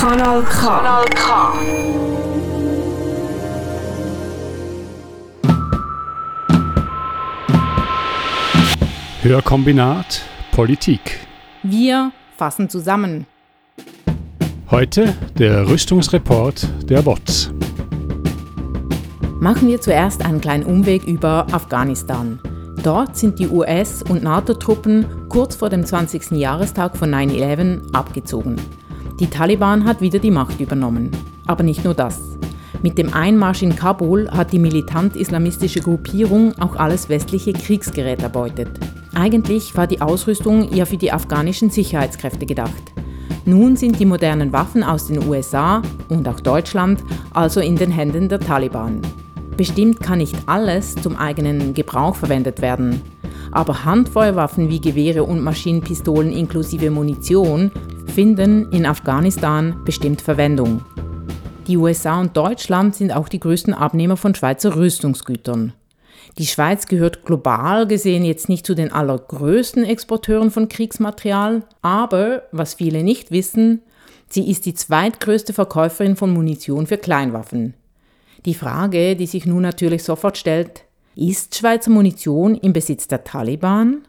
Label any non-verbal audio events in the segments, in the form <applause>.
Kanal K. Kanal K. Hörkombinat Politik. Wir fassen zusammen. Heute der Rüstungsreport der WOTS. Machen wir zuerst einen kleinen Umweg über Afghanistan. Dort sind die US- und NATO-Truppen kurz vor dem 20. Jahrestag von 9-11 abgezogen. Die Taliban hat wieder die Macht übernommen. Aber nicht nur das. Mit dem Einmarsch in Kabul hat die militant-islamistische Gruppierung auch alles westliche Kriegsgerät erbeutet. Eigentlich war die Ausrüstung ja für die afghanischen Sicherheitskräfte gedacht. Nun sind die modernen Waffen aus den USA und auch Deutschland also in den Händen der Taliban. Bestimmt kann nicht alles zum eigenen Gebrauch verwendet werden. Aber Handfeuerwaffen wie Gewehre und Maschinenpistolen inklusive Munition finden in Afghanistan bestimmt Verwendung. Die USA und Deutschland sind auch die größten Abnehmer von Schweizer Rüstungsgütern. Die Schweiz gehört global gesehen jetzt nicht zu den allergrößten Exporteuren von Kriegsmaterial, aber, was viele nicht wissen, sie ist die zweitgrößte Verkäuferin von Munition für Kleinwaffen. Die Frage, die sich nun natürlich sofort stellt, ist Schweizer Munition im Besitz der Taliban?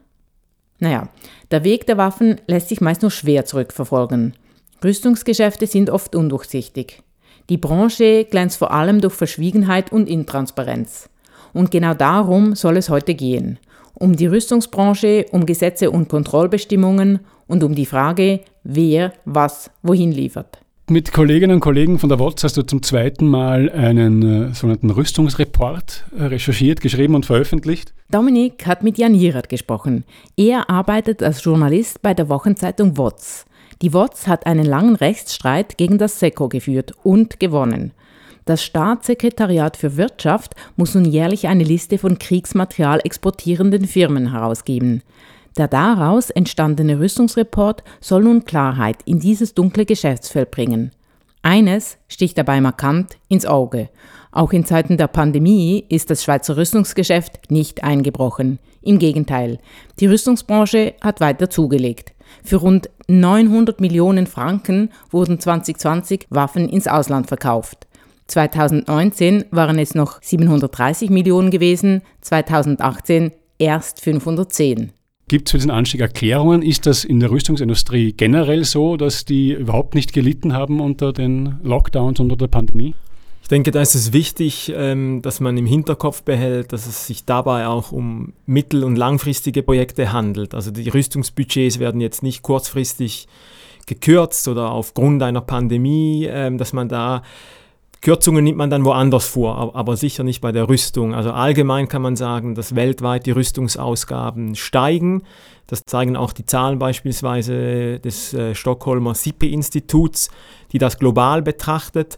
Naja, der Weg der Waffen lässt sich meist nur schwer zurückverfolgen. Rüstungsgeschäfte sind oft undurchsichtig. Die Branche glänzt vor allem durch Verschwiegenheit und Intransparenz. Und genau darum soll es heute gehen. Um die Rüstungsbranche, um Gesetze und Kontrollbestimmungen und um die Frage, wer was wohin liefert. Mit Kolleginnen und Kollegen von der WOTS hast du zum zweiten Mal einen äh, sogenannten Rüstungsreport äh, recherchiert, geschrieben und veröffentlicht. Dominik hat mit Jan Hirat gesprochen. Er arbeitet als Journalist bei der Wochenzeitung WOTS. Die WOTS hat einen langen Rechtsstreit gegen das SECO geführt und gewonnen. Das Staatssekretariat für Wirtschaft muss nun jährlich eine Liste von Kriegsmaterial exportierenden Firmen herausgeben. Der daraus entstandene Rüstungsreport soll nun Klarheit in dieses dunkle Geschäftsfeld bringen. Eines sticht dabei markant ins Auge. Auch in Zeiten der Pandemie ist das Schweizer Rüstungsgeschäft nicht eingebrochen. Im Gegenteil, die Rüstungsbranche hat weiter zugelegt. Für rund 900 Millionen Franken wurden 2020 Waffen ins Ausland verkauft. 2019 waren es noch 730 Millionen gewesen, 2018 erst 510. Gibt es für diesen Anstieg Erklärungen? Ist das in der Rüstungsindustrie generell so, dass die überhaupt nicht gelitten haben unter den Lockdowns, unter der Pandemie? Ich denke, da ist es wichtig, ähm, dass man im Hinterkopf behält, dass es sich dabei auch um mittel- und langfristige Projekte handelt. Also die Rüstungsbudgets werden jetzt nicht kurzfristig gekürzt oder aufgrund einer Pandemie, ähm, dass man da Kürzungen nimmt man dann woanders vor, aber sicher nicht bei der Rüstung. Also allgemein kann man sagen, dass weltweit die Rüstungsausgaben steigen. Das zeigen auch die Zahlen beispielsweise des äh, Stockholmer SIPE-Instituts, die das global betrachtet.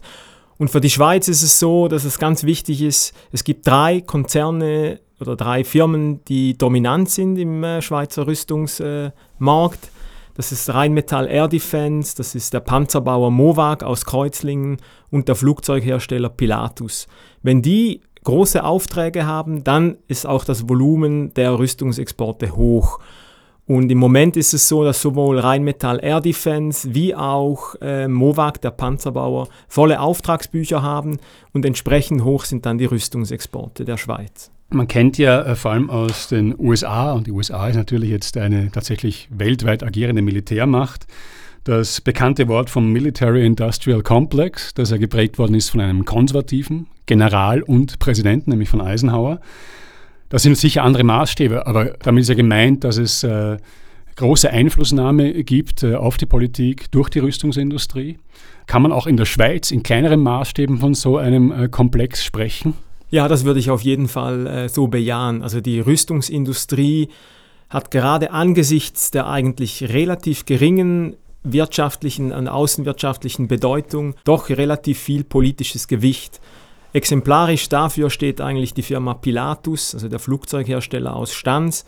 Und für die Schweiz ist es so, dass es ganz wichtig ist, es gibt drei Konzerne oder drei Firmen, die dominant sind im äh, Schweizer Rüstungsmarkt. Das ist Rheinmetall Air Defense, das ist der Panzerbauer Mowag aus Kreuzlingen und der Flugzeughersteller Pilatus. Wenn die große Aufträge haben, dann ist auch das Volumen der Rüstungsexporte hoch. Und im Moment ist es so, dass sowohl Rheinmetall Air Defense wie auch äh, Mowag, der Panzerbauer, volle Auftragsbücher haben und entsprechend hoch sind dann die Rüstungsexporte der Schweiz. Man kennt ja äh, vor allem aus den USA, und die USA ist natürlich jetzt eine tatsächlich weltweit agierende Militärmacht, das bekannte Wort vom Military Industrial Complex, das ja geprägt worden ist von einem konservativen General und Präsidenten, nämlich von Eisenhower. Das sind sicher andere Maßstäbe, aber damit ist ja gemeint, dass es äh, große Einflussnahme gibt äh, auf die Politik durch die Rüstungsindustrie. Kann man auch in der Schweiz in kleineren Maßstäben von so einem äh, Komplex sprechen? Ja, das würde ich auf jeden Fall äh, so bejahen. Also die Rüstungsindustrie hat gerade angesichts der eigentlich relativ geringen wirtschaftlichen und außenwirtschaftlichen Bedeutung doch relativ viel politisches Gewicht. Exemplarisch dafür steht eigentlich die Firma Pilatus, also der Flugzeughersteller aus Stanz,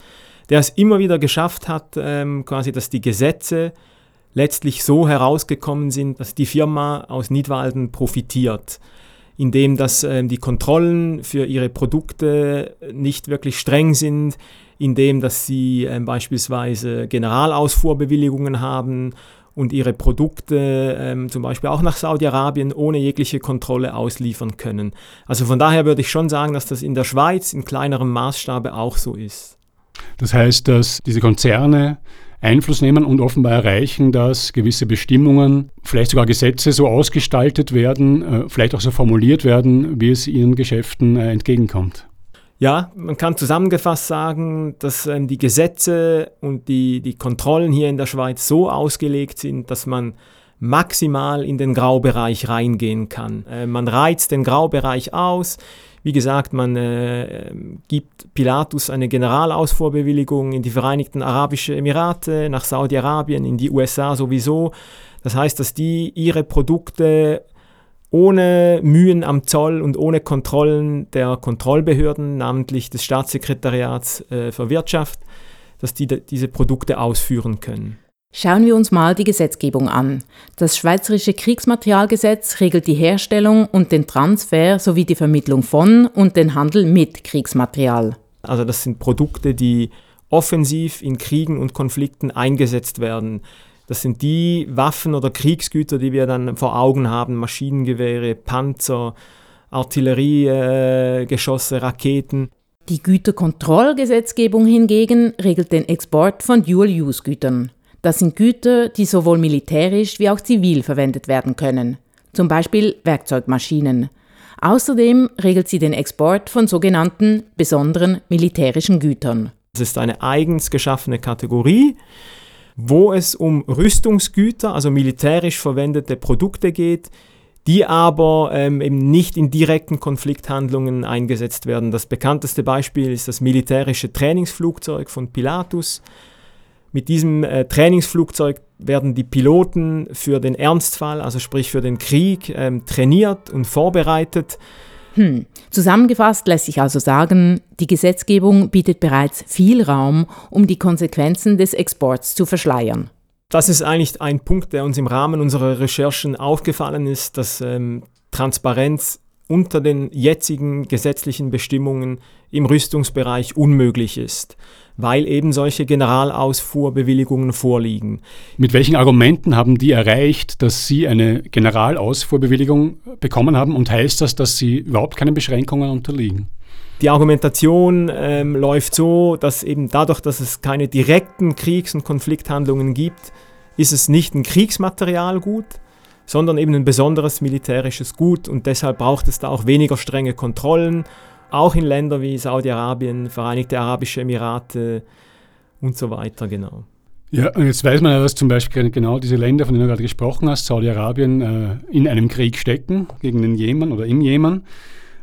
der es immer wieder geschafft hat, ähm, quasi, dass die Gesetze letztlich so herausgekommen sind, dass die Firma aus Nidwalden profitiert indem dass äh, die Kontrollen für ihre Produkte nicht wirklich streng sind, indem dass sie äh, beispielsweise Generalausfuhrbewilligungen haben und ihre Produkte ähm, zum Beispiel auch nach Saudi-Arabien ohne jegliche Kontrolle ausliefern können. Also von daher würde ich schon sagen, dass das in der Schweiz in kleinerem Maßstabe auch so ist. Das heißt, dass diese Konzerne Einfluss nehmen und offenbar erreichen, dass gewisse Bestimmungen, vielleicht sogar Gesetze so ausgestaltet werden, äh, vielleicht auch so formuliert werden, wie es ihren Geschäften äh, entgegenkommt. Ja, man kann zusammengefasst sagen, dass ähm, die Gesetze und die, die Kontrollen hier in der Schweiz so ausgelegt sind, dass man maximal in den Graubereich reingehen kann. Äh, man reizt den Graubereich aus. Wie gesagt, man äh, gibt Pilatus eine Generalausfuhrbewilligung in die Vereinigten Arabischen Emirate, nach Saudi-Arabien, in die USA sowieso. Das heißt, dass die ihre Produkte ohne Mühen am Zoll und ohne Kontrollen der Kontrollbehörden, namentlich des Staatssekretariats äh, für Wirtschaft, dass die diese Produkte ausführen können. Schauen wir uns mal die Gesetzgebung an. Das Schweizerische Kriegsmaterialgesetz regelt die Herstellung und den Transfer sowie die Vermittlung von und den Handel mit Kriegsmaterial. Also das sind Produkte, die offensiv in Kriegen und Konflikten eingesetzt werden. Das sind die Waffen oder Kriegsgüter, die wir dann vor Augen haben, Maschinengewehre, Panzer, Artilleriegeschosse, äh, Raketen. Die Güterkontrollgesetzgebung hingegen regelt den Export von Dual-Use-Gütern. Das sind Güter, die sowohl militärisch wie auch zivil verwendet werden können, zum Beispiel Werkzeugmaschinen. Außerdem regelt sie den Export von sogenannten besonderen militärischen Gütern. Das ist eine eigens geschaffene Kategorie, wo es um Rüstungsgüter, also militärisch verwendete Produkte geht, die aber ähm, eben nicht in direkten Konflikthandlungen eingesetzt werden. Das bekannteste Beispiel ist das militärische Trainingsflugzeug von Pilatus. Mit diesem äh, Trainingsflugzeug werden die Piloten für den Ernstfall, also sprich für den Krieg, ähm, trainiert und vorbereitet. Hm. Zusammengefasst lässt sich also sagen, die Gesetzgebung bietet bereits viel Raum, um die Konsequenzen des Exports zu verschleiern. Das ist eigentlich ein Punkt, der uns im Rahmen unserer Recherchen aufgefallen ist, dass ähm, Transparenz unter den jetzigen gesetzlichen Bestimmungen im Rüstungsbereich unmöglich ist weil eben solche Generalausfuhrbewilligungen vorliegen. Mit welchen Argumenten haben die erreicht, dass sie eine Generalausfuhrbewilligung bekommen haben und heißt das, dass sie überhaupt keine Beschränkungen unterliegen? Die Argumentation ähm, läuft so, dass eben dadurch, dass es keine direkten Kriegs- und Konflikthandlungen gibt, ist es nicht ein Kriegsmaterialgut, sondern eben ein besonderes militärisches Gut und deshalb braucht es da auch weniger strenge Kontrollen auch in Ländern wie Saudi-Arabien, Vereinigte Arabische Emirate und so weiter, genau. Ja, und jetzt weiß man ja, dass zum Beispiel genau diese Länder, von denen du gerade gesprochen hast, Saudi-Arabien, äh, in einem Krieg stecken gegen den Jemen oder im Jemen.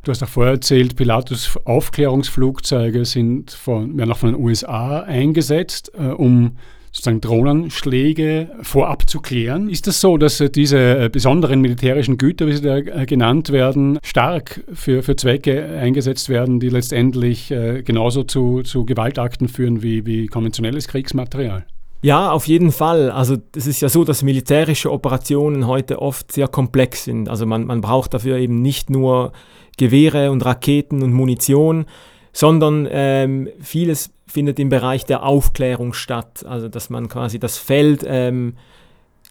Du hast auch vorher erzählt, Pilatus Aufklärungsflugzeuge sind von, werden auch von den USA eingesetzt, äh, um sozusagen Drohnenschläge vorab zu klären. Ist das so, dass äh, diese äh, besonderen militärischen Güter, wie sie da äh, genannt werden, stark für, für Zwecke eingesetzt werden, die letztendlich genauso zu, zu Gewaltakten führen wie, wie konventionelles Kriegsmaterial? Ja, auf jeden Fall. Also es ist ja so, dass militärische Operationen heute oft sehr komplex sind. Also man, man braucht dafür eben nicht nur Gewehre und Raketen und Munition, sondern ähm, vieles findet im Bereich der Aufklärung statt. Also dass man quasi das Feld ähm,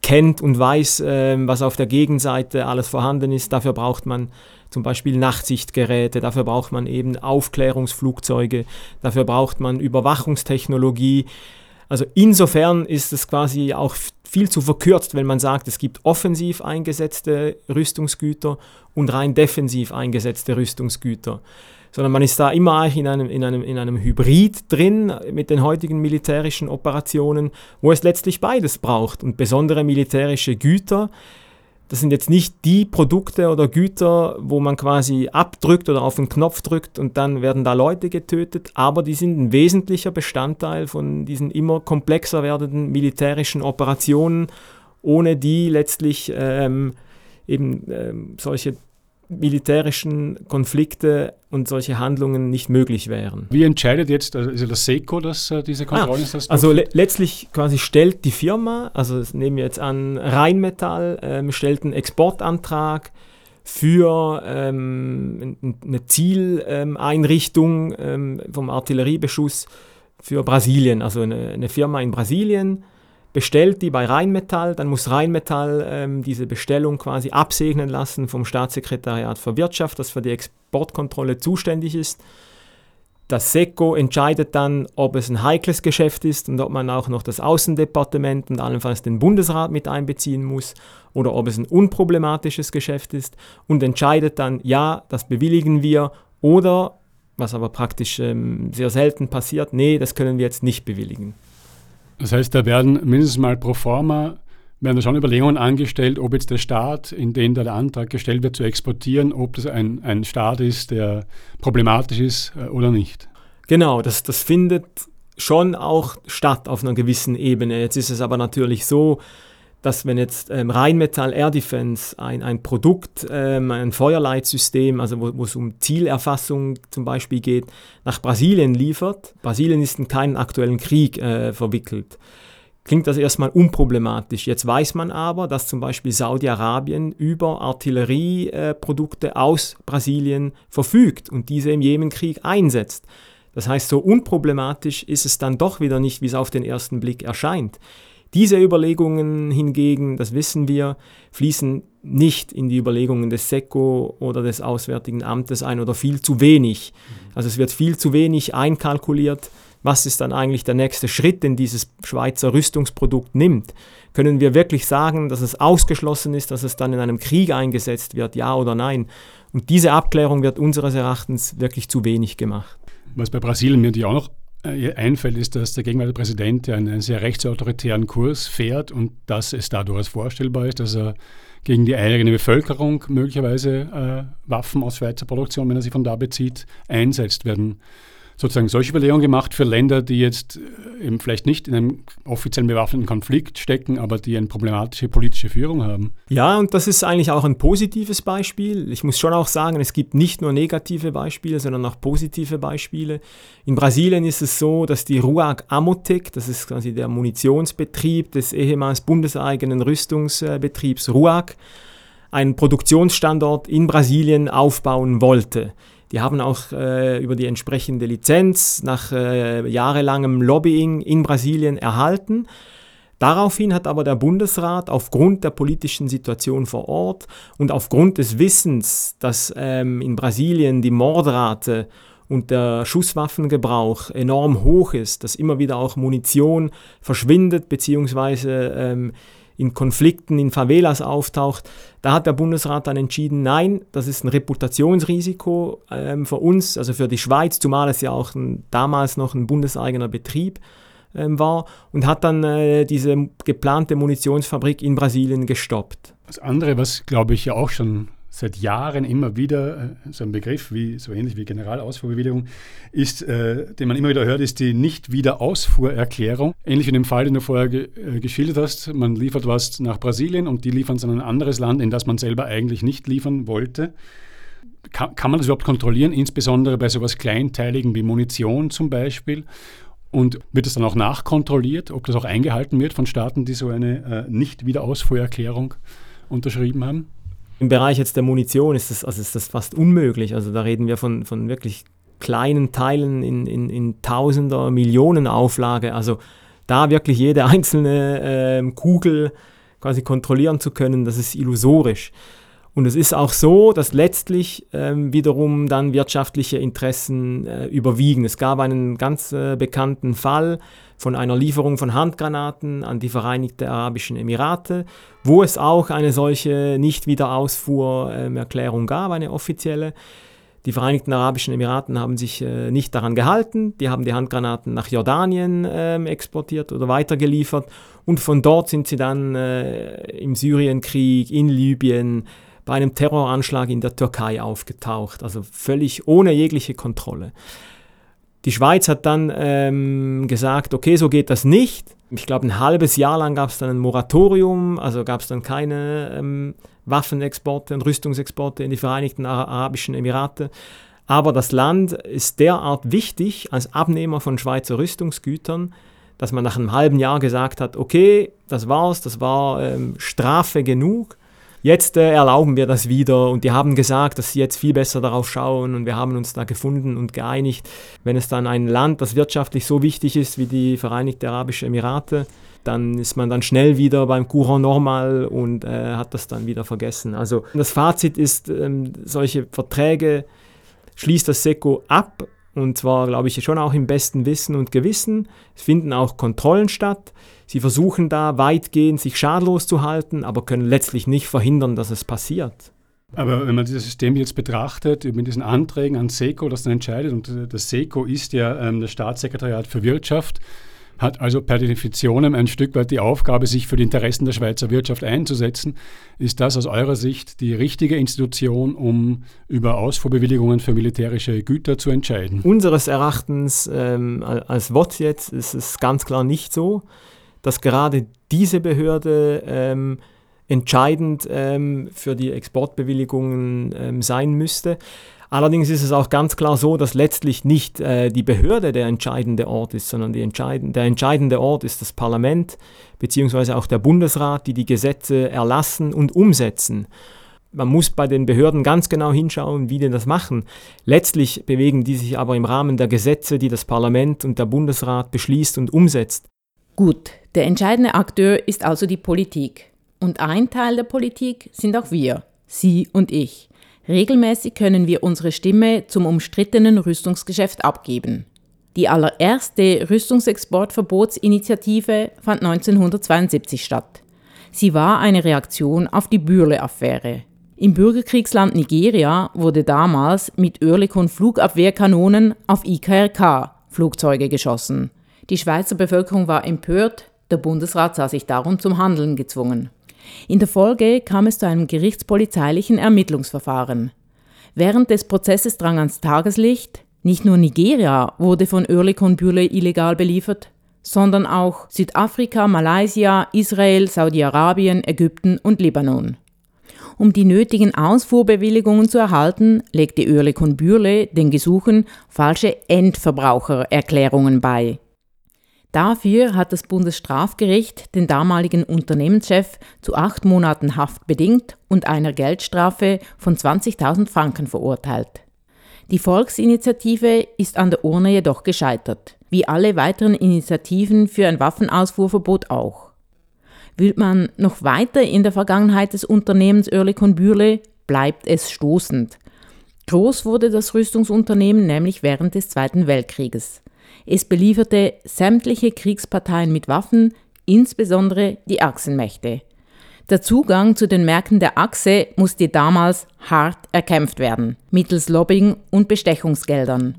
kennt und weiß, ähm, was auf der Gegenseite alles vorhanden ist. Dafür braucht man zum Beispiel Nachtsichtgeräte, dafür braucht man eben Aufklärungsflugzeuge, dafür braucht man Überwachungstechnologie. Also insofern ist es quasi auch viel zu verkürzt, wenn man sagt, es gibt offensiv eingesetzte Rüstungsgüter und rein defensiv eingesetzte Rüstungsgüter sondern man ist da immer in einem, in einem, in einem Hybrid drin mit den heutigen militärischen Operationen, wo es letztlich beides braucht. Und besondere militärische Güter, das sind jetzt nicht die Produkte oder Güter, wo man quasi abdrückt oder auf den Knopf drückt und dann werden da Leute getötet, aber die sind ein wesentlicher Bestandteil von diesen immer komplexer werdenden militärischen Operationen, ohne die letztlich ähm, eben ähm, solche militärischen Konflikte und solche Handlungen nicht möglich wären. Wie entscheidet jetzt also das SECO, dass äh, diese Kontrollen ah, Also le letztlich quasi stellt die Firma, also nehmen wir jetzt an, Rheinmetall ähm, stellt einen Exportantrag für ähm, eine Zieleinrichtung ähm, vom Artilleriebeschuss für Brasilien, also eine, eine Firma in Brasilien bestellt die bei Rheinmetall, dann muss Rheinmetall ähm, diese Bestellung quasi absegnen lassen vom Staatssekretariat für Wirtschaft, das für die Exportkontrolle zuständig ist. Das SECO entscheidet dann, ob es ein heikles Geschäft ist und ob man auch noch das Außendepartement und allenfalls den Bundesrat mit einbeziehen muss oder ob es ein unproblematisches Geschäft ist und entscheidet dann, ja, das bewilligen wir oder, was aber praktisch ähm, sehr selten passiert, nee, das können wir jetzt nicht bewilligen. Das heißt, da werden mindestens mal pro forma werden da schon Überlegungen angestellt, ob jetzt der Staat, in den der Antrag gestellt wird, zu exportieren, ob das ein, ein Staat ist, der problematisch ist äh, oder nicht. Genau, das, das findet schon auch statt auf einer gewissen Ebene. Jetzt ist es aber natürlich so, dass wenn jetzt ähm, Rheinmetall Air Defense ein, ein Produkt, ähm, ein Feuerleitsystem, also wo, es um Zielerfassung zum Beispiel geht, nach Brasilien liefert, Brasilien ist in keinen aktuellen Krieg äh, verwickelt klingt das erstmal unproblematisch. Jetzt weiß man aber, dass zum Beispiel Saudi-Arabien über Artillerieprodukte aus Brasilien verfügt und diese im Jemenkrieg einsetzt. Das heißt, so unproblematisch ist es dann doch wieder nicht, wie es auf den ersten Blick erscheint. Diese Überlegungen hingegen, das wissen wir, fließen nicht in die Überlegungen des SECO oder des Auswärtigen Amtes ein oder viel zu wenig. Also es wird viel zu wenig einkalkuliert was ist dann eigentlich der nächste Schritt, den dieses Schweizer Rüstungsprodukt nimmt? Können wir wirklich sagen, dass es ausgeschlossen ist, dass es dann in einem Krieg eingesetzt wird, ja oder nein? Und diese Abklärung wird unseres Erachtens wirklich zu wenig gemacht. Was bei Brasilien mir auch noch einfällt, ist, dass der gegenwärtige Präsident ja einen sehr rechtsautoritären Kurs fährt und dass es da durchaus vorstellbar ist, dass er gegen die eigene Bevölkerung möglicherweise äh, Waffen aus Schweizer Produktion, wenn er sie von da bezieht, einsetzt werden sozusagen solche Überlegungen gemacht für Länder, die jetzt äh, eben vielleicht nicht in einem offiziellen bewaffneten Konflikt stecken, aber die eine problematische politische Führung haben. Ja, und das ist eigentlich auch ein positives Beispiel. Ich muss schon auch sagen, es gibt nicht nur negative Beispiele, sondern auch positive Beispiele. In Brasilien ist es so, dass die RUAG Amotec, das ist quasi der Munitionsbetrieb des ehemals bundeseigenen Rüstungsbetriebs RUAG, einen Produktionsstandort in Brasilien aufbauen wollte. Die haben auch äh, über die entsprechende Lizenz nach äh, jahrelangem Lobbying in Brasilien erhalten. Daraufhin hat aber der Bundesrat aufgrund der politischen Situation vor Ort und aufgrund des Wissens, dass ähm, in Brasilien die Mordrate und der Schusswaffengebrauch enorm hoch ist, dass immer wieder auch Munition verschwindet bzw. Ähm, in Konflikten in Favelas auftaucht. Da hat der Bundesrat dann entschieden, nein, das ist ein Reputationsrisiko ähm, für uns, also für die Schweiz, zumal es ja auch ein, damals noch ein bundeseigener Betrieb ähm, war und hat dann äh, diese geplante Munitionsfabrik in Brasilien gestoppt. Das andere, was glaube ich ja auch schon seit Jahren immer wieder, äh, so ein Begriff wie so ähnlich wie Generalausfuhrbewilligung, ist, äh, den man immer wieder hört, ist die Nicht-Wiederausfuhrerklärung. Ähnlich wie in dem Fall, den du vorher ge äh, geschildert hast. Man liefert was nach Brasilien und die liefern es an ein anderes Land, in das man selber eigentlich nicht liefern wollte. Kann, kann man das überhaupt kontrollieren, insbesondere bei so etwas Kleinteiligen wie Munition zum Beispiel? Und wird es dann auch nachkontrolliert, ob das auch eingehalten wird von Staaten, die so eine äh, Nicht-Wiederausfuhrerklärung unterschrieben haben? Im Bereich jetzt der Munition ist das, also ist das fast unmöglich. Also da reden wir von, von wirklich kleinen Teilen in, in, in Tausender, Millionen Auflage. Also da wirklich jede einzelne äh, Kugel quasi kontrollieren zu können, das ist illusorisch. Und es ist auch so, dass letztlich ähm, wiederum dann wirtschaftliche Interessen äh, überwiegen. Es gab einen ganz äh, bekannten Fall von einer Lieferung von Handgranaten an die Vereinigten Arabischen Emirate, wo es auch eine solche Nicht-Wiederausfuhr-Erklärung gab, eine offizielle. Die Vereinigten Arabischen Emiraten haben sich äh, nicht daran gehalten. Die haben die Handgranaten nach Jordanien äh, exportiert oder weitergeliefert. Und von dort sind sie dann äh, im Syrienkrieg, in Libyen, bei einem Terroranschlag in der Türkei aufgetaucht, also völlig ohne jegliche Kontrolle. Die Schweiz hat dann ähm, gesagt, okay, so geht das nicht. Ich glaube, ein halbes Jahr lang gab es dann ein Moratorium, also gab es dann keine ähm, Waffenexporte und Rüstungsexporte in die Vereinigten Arabischen Emirate. Aber das Land ist derart wichtig als Abnehmer von Schweizer Rüstungsgütern, dass man nach einem halben Jahr gesagt hat, okay, das war's, das war ähm, Strafe genug Jetzt äh, erlauben wir das wieder und die haben gesagt, dass sie jetzt viel besser darauf schauen und wir haben uns da gefunden und geeinigt. Wenn es dann ein Land, das wirtschaftlich so wichtig ist wie die Vereinigten Arabischen Emirate, dann ist man dann schnell wieder beim Courant normal und äh, hat das dann wieder vergessen. Also das Fazit ist, ähm, solche Verträge schließt das SECO ab und zwar, glaube ich, schon auch im besten Wissen und Gewissen. Es finden auch Kontrollen statt. Sie versuchen da weitgehend sich schadlos zu halten, aber können letztlich nicht verhindern, dass es passiert. Aber wenn man dieses System jetzt betrachtet, mit diesen Anträgen an SECO, das dann entscheidet, und äh, das SECO ist ja ähm, das Staatssekretariat für Wirtschaft, hat also per Definition ein Stück weit die Aufgabe, sich für die Interessen der Schweizer Wirtschaft einzusetzen. Ist das aus eurer Sicht die richtige Institution, um über Ausfuhrbewilligungen für militärische Güter zu entscheiden? Unseres Erachtens ähm, als WOT jetzt ist es ganz klar nicht so, dass gerade diese Behörde ähm, entscheidend ähm, für die Exportbewilligungen ähm, sein müsste. Allerdings ist es auch ganz klar so, dass letztlich nicht äh, die Behörde der entscheidende Ort ist, sondern entscheiden, der entscheidende Ort ist das Parlament beziehungsweise auch der Bundesrat, die die Gesetze erlassen und umsetzen. Man muss bei den Behörden ganz genau hinschauen, wie die das machen. Letztlich bewegen die sich aber im Rahmen der Gesetze, die das Parlament und der Bundesrat beschließt und umsetzt. Gut, der entscheidende Akteur ist also die Politik. Und ein Teil der Politik sind auch wir, Sie und ich. Regelmäßig können wir unsere Stimme zum umstrittenen Rüstungsgeschäft abgeben. Die allererste Rüstungsexportverbotsinitiative fand 1972 statt. Sie war eine Reaktion auf die Bürle-Affäre. Im Bürgerkriegsland Nigeria wurde damals mit Oerlikon-Flugabwehrkanonen auf IKRK-Flugzeuge geschossen. Die Schweizer Bevölkerung war empört, der Bundesrat sah sich darum zum Handeln gezwungen. In der Folge kam es zu einem gerichtspolizeilichen Ermittlungsverfahren. Während des Prozesses drang ans Tageslicht, nicht nur Nigeria wurde von Oerlikon Bürle illegal beliefert, sondern auch Südafrika, Malaysia, Israel, Saudi-Arabien, Ägypten und Libanon. Um die nötigen Ausfuhrbewilligungen zu erhalten, legte Oerlikon Bürle den Gesuchen falsche Endverbrauchererklärungen bei. Dafür hat das Bundesstrafgericht den damaligen Unternehmenschef zu acht Monaten Haft bedingt und einer Geldstrafe von 20.000 Franken verurteilt. Die Volksinitiative ist an der Urne jedoch gescheitert, wie alle weiteren Initiativen für ein Waffenausfuhrverbot auch. Will man noch weiter in der Vergangenheit des Unternehmens Oerlikon Bürle, bleibt es stoßend. Groß wurde das Rüstungsunternehmen nämlich während des Zweiten Weltkrieges. Es belieferte sämtliche Kriegsparteien mit Waffen, insbesondere die Achsenmächte. Der Zugang zu den Märkten der Achse musste damals hart erkämpft werden, mittels Lobbying und Bestechungsgeldern.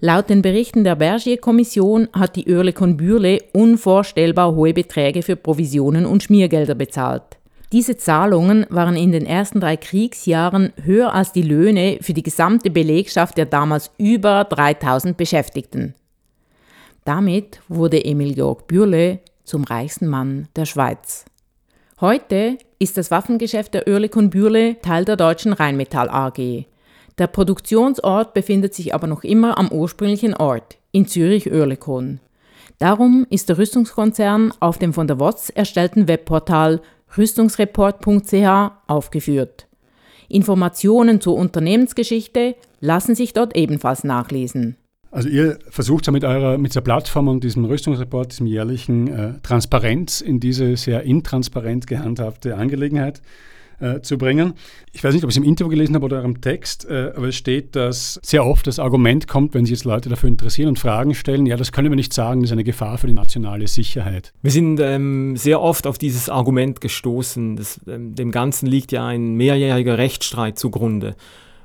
Laut den Berichten der Bergier-Kommission hat die Oerlikon Bürle unvorstellbar hohe Beträge für Provisionen und Schmiergelder bezahlt. Diese Zahlungen waren in den ersten drei Kriegsjahren höher als die Löhne für die gesamte Belegschaft der damals über 3000 Beschäftigten. Damit wurde Emil Georg Bürle zum reichsten Mann der Schweiz. Heute ist das Waffengeschäft der Oerlikon Bürle Teil der deutschen Rheinmetall AG. Der Produktionsort befindet sich aber noch immer am ursprünglichen Ort, in Zürich-Oerlikon. Darum ist der Rüstungskonzern auf dem von der WOTS erstellten Webportal rüstungsreport.ch aufgeführt. Informationen zur Unternehmensgeschichte lassen sich dort ebenfalls nachlesen. Also ihr versucht ja mit eurer, mit der Plattform und diesem Rüstungsreport, diesem jährlichen äh, Transparenz in diese sehr intransparent gehandhabte Angelegenheit äh, zu bringen. Ich weiß nicht, ob ich es im Interview gelesen habe oder eurem Text, äh, aber es steht, dass sehr oft das Argument kommt, wenn sich jetzt Leute dafür interessieren und Fragen stellen, ja, das können wir nicht sagen, das ist eine Gefahr für die nationale Sicherheit. Wir sind ähm, sehr oft auf dieses Argument gestoßen. Das, ähm, dem Ganzen liegt ja ein mehrjähriger Rechtsstreit zugrunde.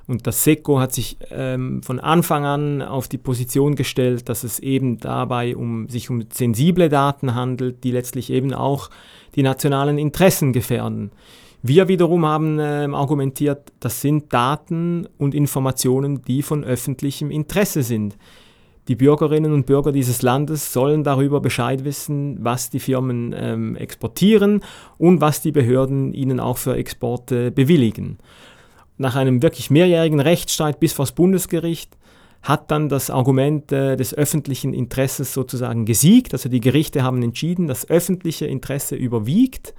Und das SECO hat sich ähm, von Anfang an auf die Position gestellt, dass es eben dabei um, sich um sensible Daten handelt, die letztlich eben auch die nationalen Interessen gefährden. Wir wiederum haben äh, argumentiert, das sind Daten und Informationen, die von öffentlichem Interesse sind. Die Bürgerinnen und Bürger dieses Landes sollen darüber Bescheid wissen, was die Firmen ähm, exportieren und was die Behörden ihnen auch für Exporte bewilligen nach einem wirklich mehrjährigen Rechtsstreit bis vor das Bundesgericht hat dann das Argument äh, des öffentlichen Interesses sozusagen gesiegt. Also die Gerichte haben entschieden, das öffentliche Interesse überwiegt.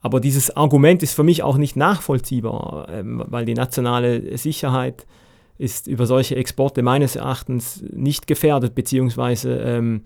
Aber dieses Argument ist für mich auch nicht nachvollziehbar, ähm, weil die nationale Sicherheit ist über solche Exporte meines Erachtens nicht gefährdet, beziehungsweise ähm,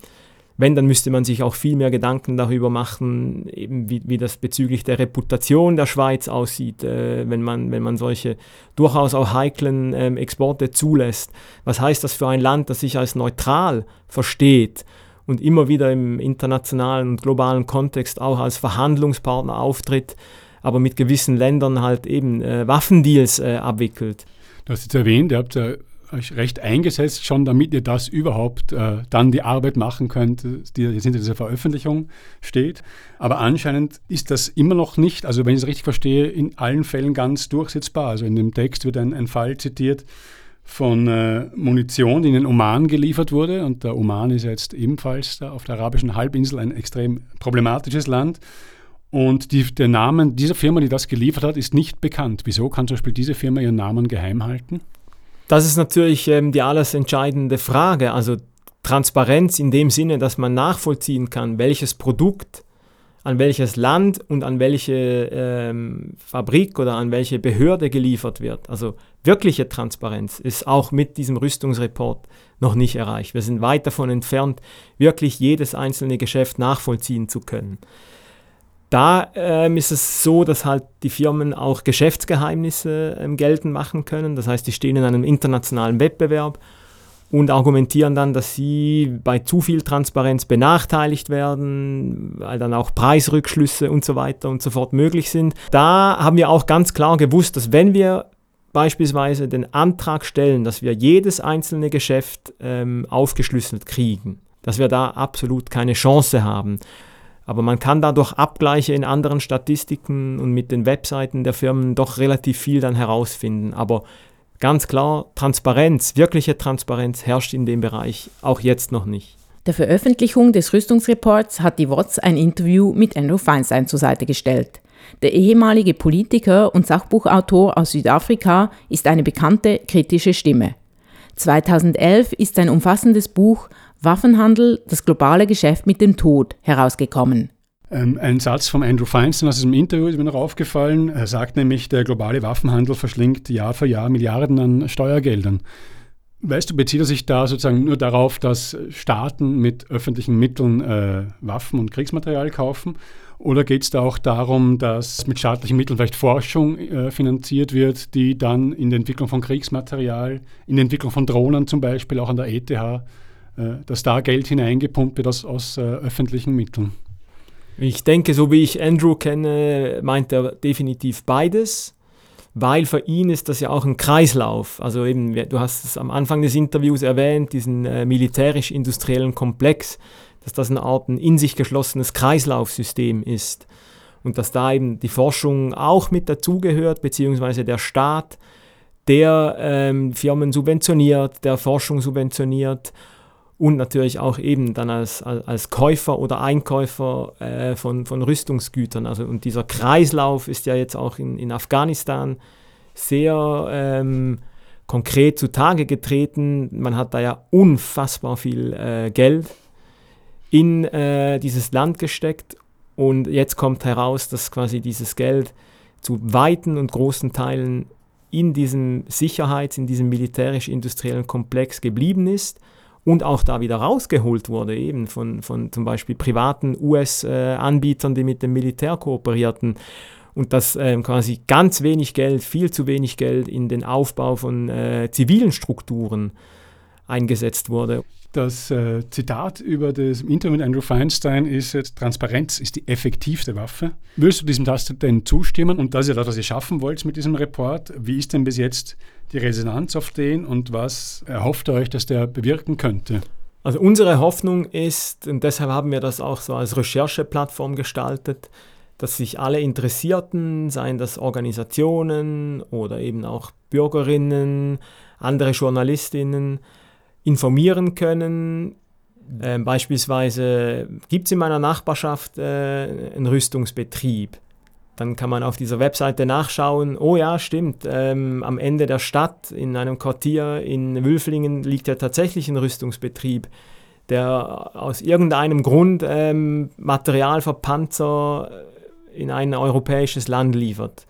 wenn, dann müsste man sich auch viel mehr Gedanken darüber machen, eben wie, wie das bezüglich der Reputation der Schweiz aussieht, äh, wenn, man, wenn man solche durchaus auch heiklen ähm, Exporte zulässt. Was heißt das für ein Land, das sich als neutral versteht und immer wieder im internationalen und globalen Kontext auch als Verhandlungspartner auftritt, aber mit gewissen Ländern halt eben äh, Waffendeals äh, abwickelt? Du hast jetzt erwähnt, ihr habt ja recht eingesetzt, schon damit ihr das überhaupt äh, dann die Arbeit machen könnt, die jetzt hinter dieser Veröffentlichung steht. Aber anscheinend ist das immer noch nicht, also wenn ich es richtig verstehe, in allen Fällen ganz durchsetzbar. Also in dem Text wird ein, ein Fall zitiert von äh, Munition, die in den Oman geliefert wurde. Und der Oman ist jetzt ebenfalls auf der arabischen Halbinsel ein extrem problematisches Land. Und die, der Name dieser Firma, die das geliefert hat, ist nicht bekannt. Wieso kann zum Beispiel diese Firma ihren Namen geheim halten? Das ist natürlich ähm, die alles entscheidende Frage. Also Transparenz in dem Sinne, dass man nachvollziehen kann, welches Produkt an welches Land und an welche ähm, Fabrik oder an welche Behörde geliefert wird. Also wirkliche Transparenz ist auch mit diesem Rüstungsreport noch nicht erreicht. Wir sind weit davon entfernt, wirklich jedes einzelne Geschäft nachvollziehen zu können. Da ähm, ist es so, dass halt die Firmen auch Geschäftsgeheimnisse ähm, geltend machen können. Das heißt, die stehen in einem internationalen Wettbewerb und argumentieren dann, dass sie bei zu viel Transparenz benachteiligt werden, weil dann auch Preisrückschlüsse und so weiter und so fort möglich sind. Da haben wir auch ganz klar gewusst, dass wenn wir beispielsweise den Antrag stellen, dass wir jedes einzelne Geschäft ähm, aufgeschlüsselt kriegen, dass wir da absolut keine Chance haben. Aber man kann dadurch Abgleiche in anderen Statistiken und mit den Webseiten der Firmen doch relativ viel dann herausfinden. Aber ganz klar, Transparenz, wirkliche Transparenz herrscht in dem Bereich auch jetzt noch nicht. Der Veröffentlichung des Rüstungsreports hat die WOTS ein Interview mit Andrew Feinstein zur Seite gestellt. Der ehemalige Politiker und Sachbuchautor aus Südafrika ist eine bekannte kritische Stimme. 2011 ist sein umfassendes Buch Waffenhandel, das globale Geschäft mit dem Tod herausgekommen. Ähm, ein Satz von Andrew Feinstein aus diesem Interview ist mir noch aufgefallen. Er sagt nämlich, der globale Waffenhandel verschlingt Jahr für Jahr Milliarden an Steuergeldern. Weißt du, bezieht er sich da sozusagen nur darauf, dass Staaten mit öffentlichen Mitteln äh, Waffen und Kriegsmaterial kaufen? Oder geht es da auch darum, dass mit staatlichen Mitteln vielleicht Forschung äh, finanziert wird, die dann in der Entwicklung von Kriegsmaterial, in der Entwicklung von Drohnen zum Beispiel, auch an der ETH, dass da Geld hineingepumpt wird aus, aus äh, öffentlichen Mitteln? Ich denke, so wie ich Andrew kenne, meint er definitiv beides, weil für ihn ist das ja auch ein Kreislauf. Also eben, du hast es am Anfang des Interviews erwähnt, diesen äh, militärisch-industriellen Komplex, dass das eine Art ein in sich geschlossenes Kreislaufsystem ist und dass da eben die Forschung auch mit dazugehört, beziehungsweise der Staat, der ähm, Firmen subventioniert, der Forschung subventioniert und natürlich auch eben dann als, als Käufer oder Einkäufer äh, von, von Rüstungsgütern. Also, und dieser Kreislauf ist ja jetzt auch in, in Afghanistan sehr ähm, konkret zutage getreten. Man hat da ja unfassbar viel äh, Geld in äh, dieses Land gesteckt und jetzt kommt heraus, dass quasi dieses Geld zu weiten und großen Teilen in diesem Sicherheits-, in diesem militärisch-industriellen Komplex geblieben ist und auch da wieder rausgeholt wurde, eben von, von zum Beispiel privaten US-Anbietern, die mit dem Militär kooperierten. Und dass ähm, quasi ganz wenig Geld, viel zu wenig Geld in den Aufbau von äh, zivilen Strukturen eingesetzt wurde. Das äh, Zitat über das Interview mit Andrew Feinstein ist jetzt, Transparenz ist die effektivste Waffe. Würdest du diesem das denn zustimmen? Und das ist ja das, was ihr schaffen wollt mit diesem Report. Wie ist denn bis jetzt die Resonanz auf den und was erhofft ihr euch, dass der bewirken könnte? Also unsere Hoffnung ist, und deshalb haben wir das auch so als Rechercheplattform gestaltet, dass sich alle Interessierten, seien das Organisationen oder eben auch Bürgerinnen, andere Journalistinnen, informieren können. Ähm, beispielsweise gibt es in meiner Nachbarschaft äh, einen Rüstungsbetrieb. Dann kann man auf dieser Webseite nachschauen, oh ja, stimmt, ähm, am Ende der Stadt, in einem Quartier in Wülflingen, liegt ja tatsächlich ein Rüstungsbetrieb, der aus irgendeinem Grund ähm, Material für Panzer in ein europäisches Land liefert.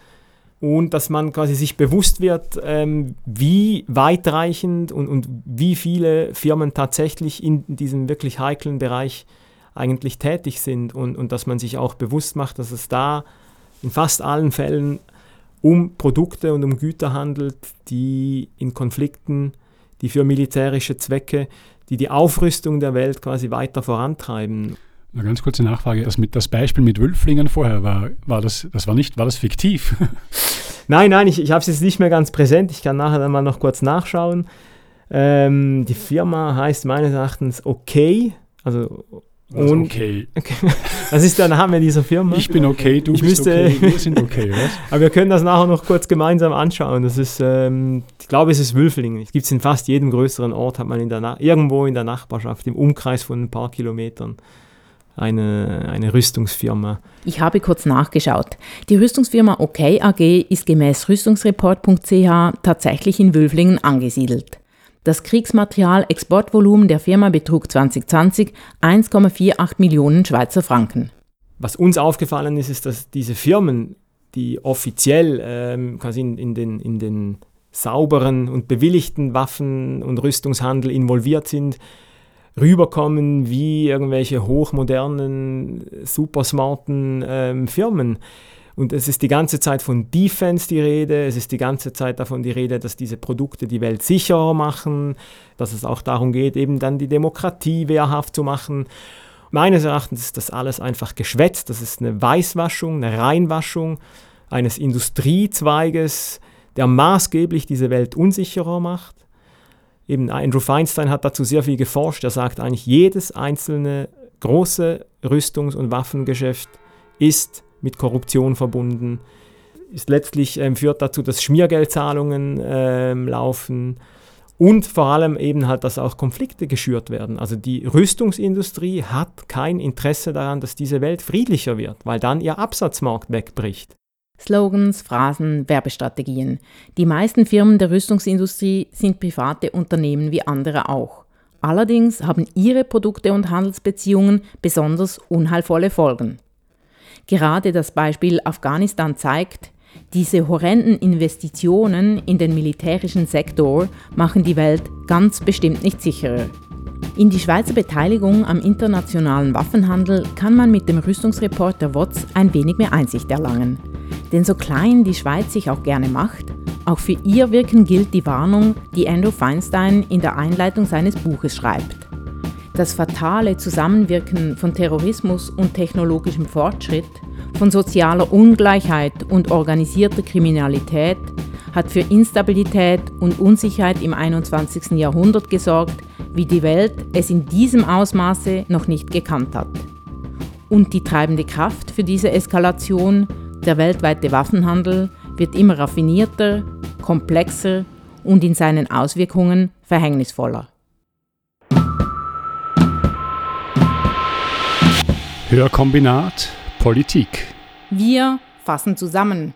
Und dass man quasi sich bewusst wird, ähm, wie weitreichend und, und wie viele Firmen tatsächlich in diesem wirklich heiklen Bereich eigentlich tätig sind und, und dass man sich auch bewusst macht, dass es da in fast allen Fällen um Produkte und um Güter handelt, die in Konflikten, die für militärische Zwecke, die die Aufrüstung der Welt quasi weiter vorantreiben. Eine ganz kurze Nachfrage. Das, mit, das Beispiel mit Wülflingen vorher, war, war, das, das war, nicht, war das fiktiv? <laughs> nein, nein, ich, ich habe es jetzt nicht mehr ganz präsent. Ich kann nachher dann mal noch kurz nachschauen. Ähm, die Firma heißt meines Erachtens OK, also also okay. okay. <laughs> Was ist der Name dieser Firma? Ich bin okay, du ich bist müsste, okay, wir sind okay, was? <laughs> Aber wir können das nachher noch kurz gemeinsam anschauen. Das ist, ähm, ich glaube, es ist Wülflingen. Es gibt es in fast jedem größeren Ort, hat man in der irgendwo in der Nachbarschaft, im Umkreis von ein paar Kilometern, eine, eine Rüstungsfirma. Ich habe kurz nachgeschaut. Die Rüstungsfirma OK AG ist gemäß rüstungsreport.ch tatsächlich in Wülflingen angesiedelt. Das Kriegsmaterial-Exportvolumen der Firma betrug 2020 1,48 Millionen Schweizer Franken. Was uns aufgefallen ist, ist, dass diese Firmen, die offiziell ähm, quasi in, in, den, in den sauberen und bewilligten Waffen- und Rüstungshandel involviert sind, rüberkommen wie irgendwelche hochmodernen, supersmarten ähm, Firmen. Und es ist die ganze Zeit von Defense die Rede, es ist die ganze Zeit davon die Rede, dass diese Produkte die Welt sicherer machen, dass es auch darum geht, eben dann die Demokratie wehrhaft zu machen. Meines Erachtens ist das alles einfach geschwätzt, das ist eine Weißwaschung, eine Reinwaschung eines Industriezweiges, der maßgeblich diese Welt unsicherer macht. Eben Andrew Feinstein hat dazu sehr viel geforscht. Er sagt eigentlich, jedes einzelne große Rüstungs- und Waffengeschäft ist mit Korruption verbunden. Ist letztlich ähm, führt dazu, dass Schmiergeldzahlungen ähm, laufen und vor allem eben halt, dass auch Konflikte geschürt werden. Also die Rüstungsindustrie hat kein Interesse daran, dass diese Welt friedlicher wird, weil dann ihr Absatzmarkt wegbricht. Slogans, Phrasen, Werbestrategien. Die meisten Firmen der Rüstungsindustrie sind private Unternehmen wie andere auch. Allerdings haben ihre Produkte und Handelsbeziehungen besonders unheilvolle Folgen. Gerade das Beispiel Afghanistan zeigt, diese horrenden Investitionen in den militärischen Sektor machen die Welt ganz bestimmt nicht sicherer. In die Schweizer Beteiligung am internationalen Waffenhandel kann man mit dem Rüstungsreport der WOTS ein wenig mehr Einsicht erlangen. Denn so klein die Schweiz sich auch gerne macht, auch für ihr Wirken gilt die Warnung, die Andrew Feinstein in der Einleitung seines Buches schreibt. Das fatale Zusammenwirken von Terrorismus und technologischem Fortschritt, von sozialer Ungleichheit und organisierter Kriminalität hat für Instabilität und Unsicherheit im 21. Jahrhundert gesorgt, wie die Welt es in diesem Ausmaße noch nicht gekannt hat. Und die treibende Kraft für diese Eskalation, der weltweite Waffenhandel, wird immer raffinierter, komplexer und in seinen Auswirkungen verhängnisvoller. Hörkombinat Politik. Wir fassen zusammen.